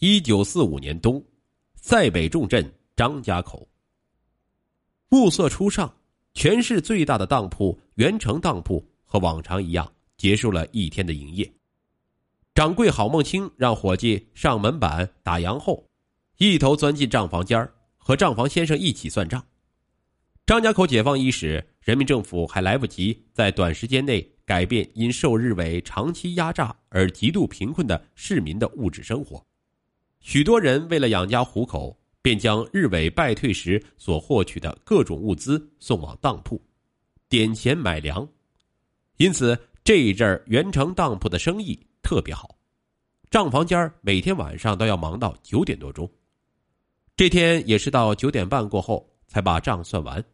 一九四五年冬，塞北重镇张家口。暮色初上，全市最大的当铺元成当铺和往常一样结束了一天的营业。掌柜郝梦清让伙计上门板打烊后，一头钻进账房间和账房先生一起算账。张家口解放伊始，人民政府还来不及在短时间内改变因受日伪长期压榨而极度贫困的市民的物质生活，许多人为了养家糊口，便将日伪败退时所获取的各种物资送往当铺，点钱买粮，因此这一阵儿元成当铺的生意。特别好，账房间每天晚上都要忙到九点多钟。这天也是到九点半过后才把账算完。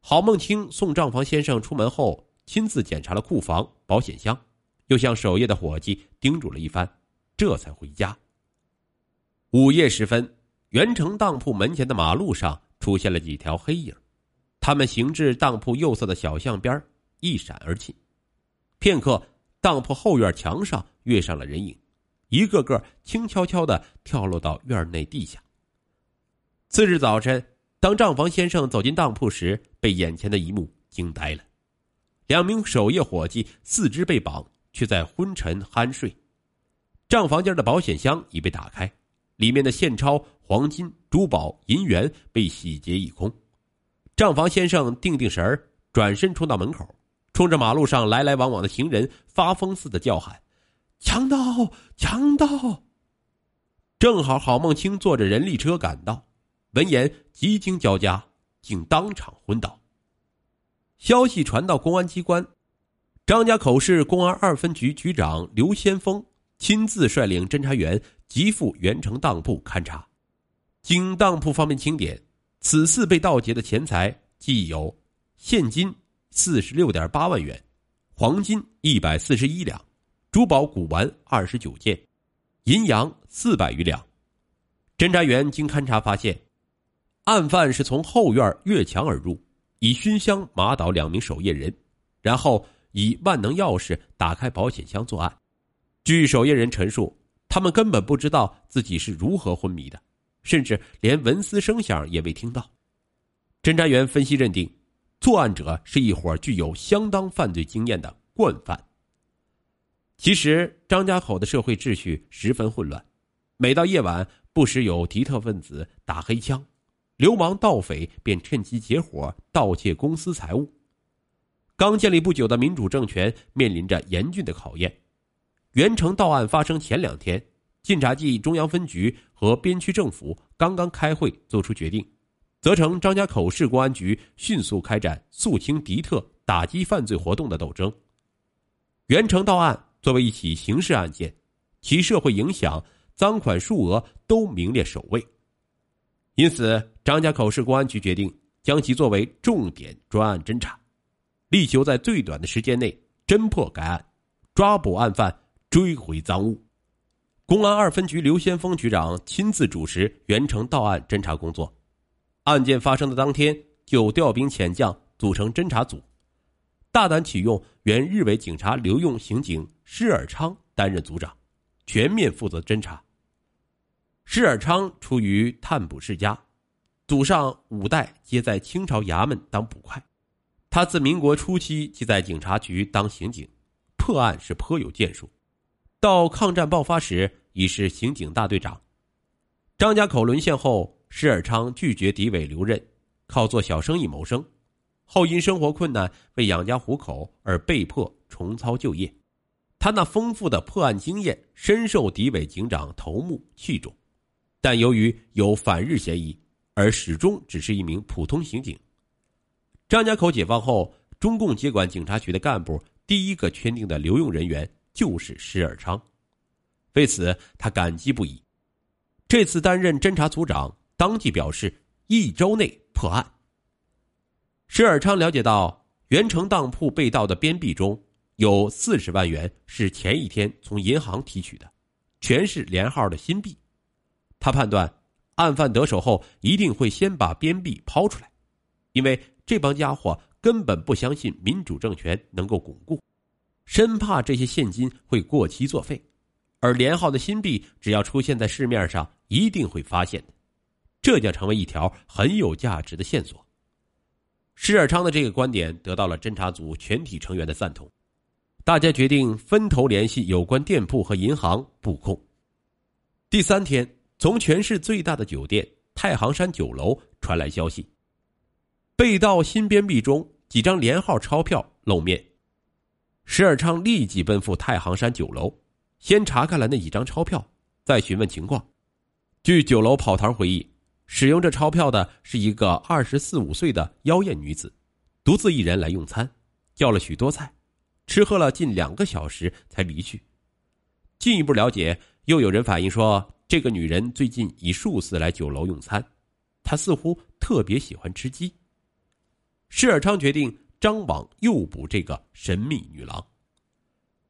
郝梦清送账房先生出门后，亲自检查了库房、保险箱，又向守夜的伙计叮嘱了一番，这才回家。午夜时分，元城当铺门前的马路上出现了几条黑影，他们行至当铺右侧的小巷边，一闪而尽。片刻。当铺后院墙上跃上了人影，一个个轻悄悄的跳落到院内地下。次日早晨，当账房先生走进当铺时，被眼前的一幕惊呆了：两名守夜伙计四肢被绑，却在昏沉酣睡。账房间的保险箱已被打开，里面的现钞、黄金、珠宝、银元被洗劫一空。账房先生定定神儿，转身冲到门口。冲着马路上来来往往的行人发疯似的叫喊：“强盗！强盗！”正好郝梦清坐着人力车赶到，闻言急惊交加，竟当场昏倒。消息传到公安机关，张家口市公安二分局局长刘先锋亲自率领侦查员即赴元城当铺勘查。经当铺方面清点，此次被盗劫的钱财既有现金。四十六点八万元，黄金一百四十一两，珠宝古玩二十九件，银洋四百余两。侦查员经勘查发现，案犯是从后院越墙而入，以熏香麻倒两名守夜人，然后以万能钥匙打开保险箱作案。据守夜人陈述，他们根本不知道自己是如何昏迷的，甚至连蚊丝声响也未听到。侦查员分析认定。作案者是一伙具有相当犯罪经验的惯犯。其实张家口的社会秩序十分混乱，每到夜晚，不时有敌特分子打黑枪，流氓盗匪便趁机结伙盗窃公司财物。刚建立不久的民主政权面临着严峻的考验。元城盗案发生前两天，晋察冀中央分局和边区政府刚刚开会作出决定。责成张家口市公安局迅速开展肃清敌特、打击犯罪活动的斗争。元城盗案作为一起刑事案件，其社会影响、赃款数额都名列首位，因此张家口市公安局决定将其作为重点专案侦查，力求在最短的时间内侦破该案，抓捕案犯，追回赃物。公安二分局刘先锋局长亲自主持元城盗案侦查工作。案件发生的当天，就调兵遣将组成侦查组，大胆启用原日伪警察留用刑警施尔昌担任组长，全面负责侦查。施尔昌出于探捕世家，祖上五代皆在清朝衙门当捕快，他自民国初期即在警察局当刑警，破案是颇有建树。到抗战爆发时，已是刑警大队长。张家口沦陷后。施尔昌拒绝敌伪留任，靠做小生意谋生，后因生活困难为养家糊口而被迫重操旧业。他那丰富的破案经验深受敌伪警长头目器重，但由于有反日嫌疑，而始终只是一名普通刑警。张家口解放后，中共接管警察局的干部第一个圈定的留用人员就是施尔昌，为此他感激不已。这次担任侦查组长。当即表示一周内破案。施尔昌了解到，元城当铺被盗的边币中有四十万元是前一天从银行提取的，全是连号的新币。他判断，案犯得手后一定会先把边币抛出来，因为这帮家伙根本不相信民主政权能够巩固，生怕这些现金会过期作废，而连号的新币只要出现在市面上，一定会发现的，这将成为一条很有价值的线索。施尔昌的这个观点得到了侦查组全体成员的赞同，大家决定分头联系有关店铺和银行布控。第三天，从全市最大的酒店太行山酒楼传来消息，被盗新编币中几张连号钞票露面。施尔昌立即奔赴太行山酒楼，先查看了那几张钞票，再询问情况。据酒楼跑堂回忆。使用这钞票的是一个二十四五岁的妖艳女子，独自一人来用餐，叫了许多菜，吃喝了近两个小时才离去。进一步了解，又有人反映说，这个女人最近已数次来酒楼用餐，她似乎特别喜欢吃鸡。施尔昌决定张网诱捕这个神秘女郎。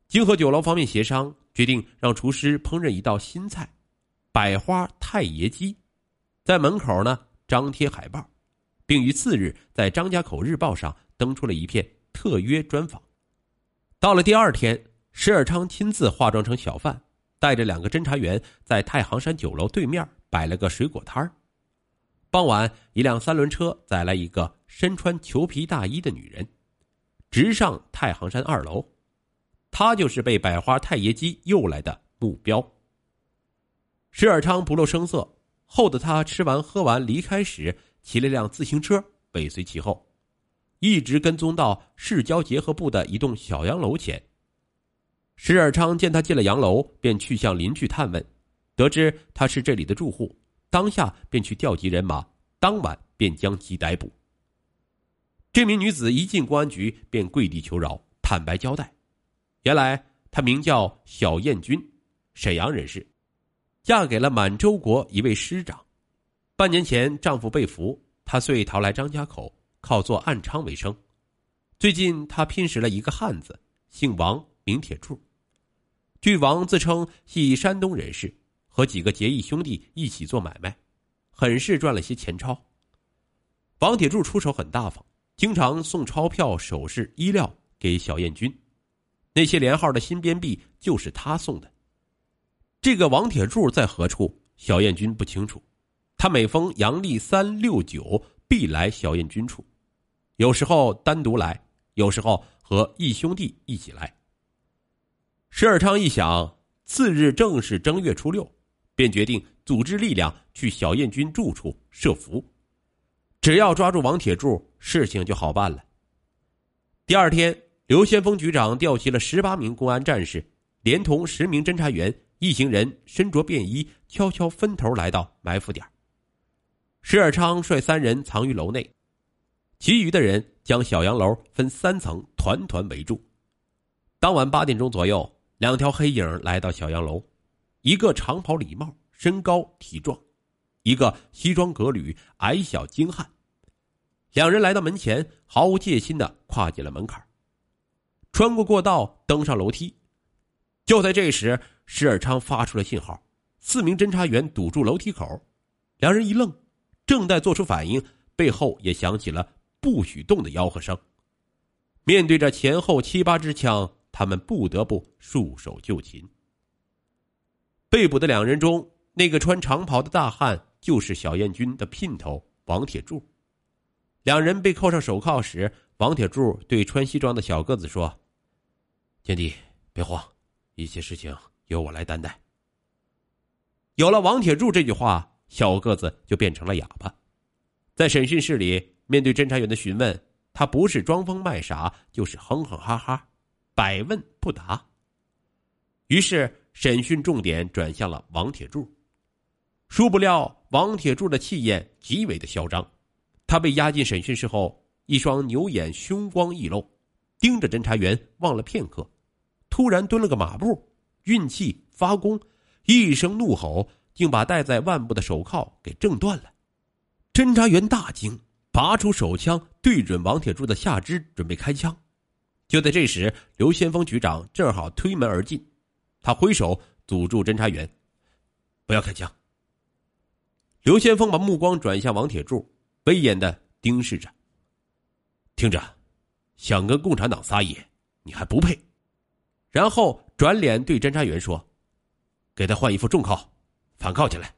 经和酒楼方面协商，决定让厨师烹饪一道新菜——百花太爷鸡。在门口呢张贴海报，并于次日在《张家口日报》上登出了一篇特约专访。到了第二天，石尔昌亲自化妆成小贩，带着两个侦查员在太行山酒楼对面摆了个水果摊儿。傍晚，一辆三轮车载来一个身穿裘皮大衣的女人，直上太行山二楼。她就是被百花太爷鸡诱来的目标。石尔昌不露声色。后的他吃完喝完离开时，骑了辆自行车尾随其后，一直跟踪到市郊结合部的一栋小洋楼前。石尔昌见他进了洋楼，便去向邻居探问，得知他是这里的住户，当下便去调集人马，当晚便将其逮捕。这名女子一进公安局便跪地求饶，坦白交代，原来她名叫小燕君，沈阳人士。嫁给了满洲国一位师长，半年前丈夫被俘，她遂逃来张家口，靠做暗娼为生。最近她拼识了一个汉子，姓王，名铁柱。据王自称系山东人士，和几个结义兄弟一起做买卖，很是赚了些钱钞。王铁柱出手很大方，经常送钞票、首饰、衣料给小燕军，那些连号的新编币就是他送的。这个王铁柱在何处？小燕军不清楚。他每逢阳历三六九必来小燕军处，有时候单独来，有时候和义兄弟一起来。石尔昌一想，次日正是正月初六，便决定组织力量去小燕军住处设伏。只要抓住王铁柱，事情就好办了。第二天，刘先锋局长调集了十八名公安战士，连同十名侦查员。一行人身着便衣，悄悄分头来到埋伏点。石尔昌率三人藏于楼内，其余的人将小洋楼分三层团团围住。当晚八点钟左右，两条黑影来到小洋楼，一个长袍礼帽，身高体壮；一个西装革履，矮小精悍。两人来到门前，毫无戒心的跨进了门槛，穿过过道，登上楼梯。就在这时，施尔昌发出了信号，四名侦查员堵住楼梯口，两人一愣，正待做出反应，背后也响起了“不许动”的吆喝声。面对着前后七八支枪，他们不得不束手就擒。被捕的两人中，那个穿长袍的大汉就是小燕军的姘头王铁柱。两人被扣上手铐时，王铁柱对穿西装的小个子说：“贤弟，别慌，一些事情。”由我来担待。有了王铁柱这句话，小个子就变成了哑巴。在审讯室里，面对侦查员的询问，他不是装疯卖傻，就是哼哼哈哈，百问不答。于是，审讯重点转向了王铁柱。殊不料，王铁柱的气焰极为的嚣张。他被押进审讯室后，一双牛眼凶光溢露，盯着侦查员望了片刻，突然蹲了个马步。运气发功，一声怒吼，竟把戴在腕部的手铐给挣断了。侦查员大惊，拔出手枪对准王铁柱的下肢，准备开枪。就在这时，刘先锋局长正好推门而进，他挥手阻住侦查员：“不要开枪。”刘先锋把目光转向王铁柱，威严的盯视着：“听着，想跟共产党撒野，你还不配。”然后转脸对侦查员说：“给他换一副重铐，反铐起来。